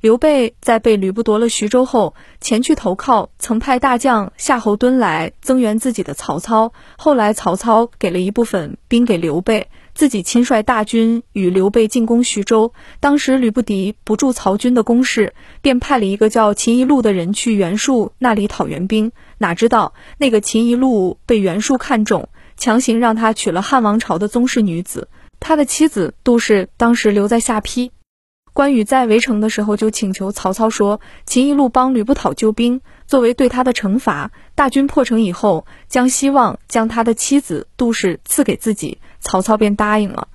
刘备在被吕布夺了徐州后，前去投靠，曾派大将夏侯惇来增援自己的曹操。后来曹操给了一部分兵给刘备，自己亲率大军与刘备进攻徐州。当时吕布敌不住曹军的攻势，便派了一个叫秦宜禄的人去袁术那里讨援兵。哪知道那个秦宜禄被袁术看中，强行让他娶了汉王朝的宗室女子。他的妻子杜氏当时留在下邳。关羽在围城的时候就请求曹操说：“秦一路帮吕布讨救兵，作为对他的惩罚。大军破城以后，将希望将他的妻子杜氏赐给自己。”曹操便答应了。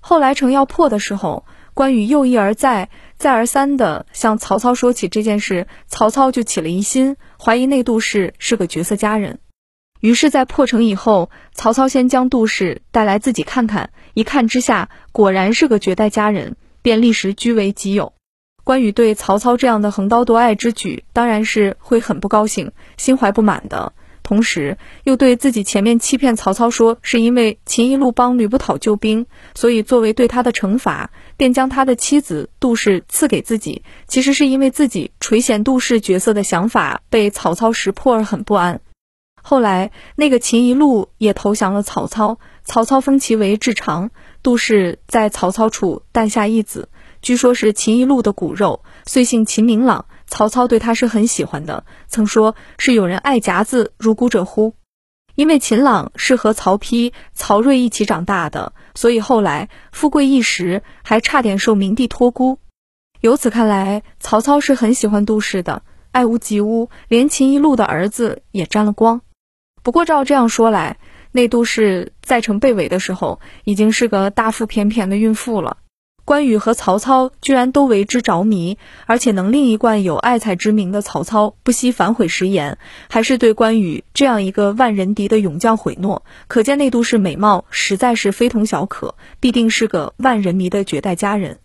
后来城要破的时候，关羽又一而再、再而三地向曹操说起这件事，曹操就起了疑心，怀疑那杜氏是个绝色佳人。于是，在破城以后，曹操先将杜氏带来自己看看，一看之下，果然是个绝代佳人。便立时据为己有。关羽对曹操这样的横刀夺爱之举，当然是会很不高兴，心怀不满的。同时，又对自己前面欺骗曹操说是因为秦一路帮吕布讨救兵，所以作为对他的惩罚，便将他的妻子杜氏赐给自己。其实是因为自己垂涎杜氏角色的想法被曹操识破而很不安。后来，那个秦一路也投降了曹操，曹操封其为至长。杜氏在曹操处诞下一子，据说是秦一路的骨肉，遂姓秦明朗。曹操对他是很喜欢的，曾说是有人爱夹子如骨者乎？因为秦朗是和曹丕、曹睿一起长大的，所以后来富贵一时，还差点受明帝托孤。由此看来，曹操是很喜欢杜氏的，爱屋及乌，连秦一路的儿子也沾了光。不过照这样说来，那杜氏在城被围的时候，已经是个大腹便便的孕妇了。关羽和曹操居然都为之着迷，而且能令一贯有爱才之名的曹操不惜反悔食言，还是对关羽这样一个万人敌的勇将毁诺，可见那杜氏美貌实在是非同小可，必定是个万人迷的绝代佳人。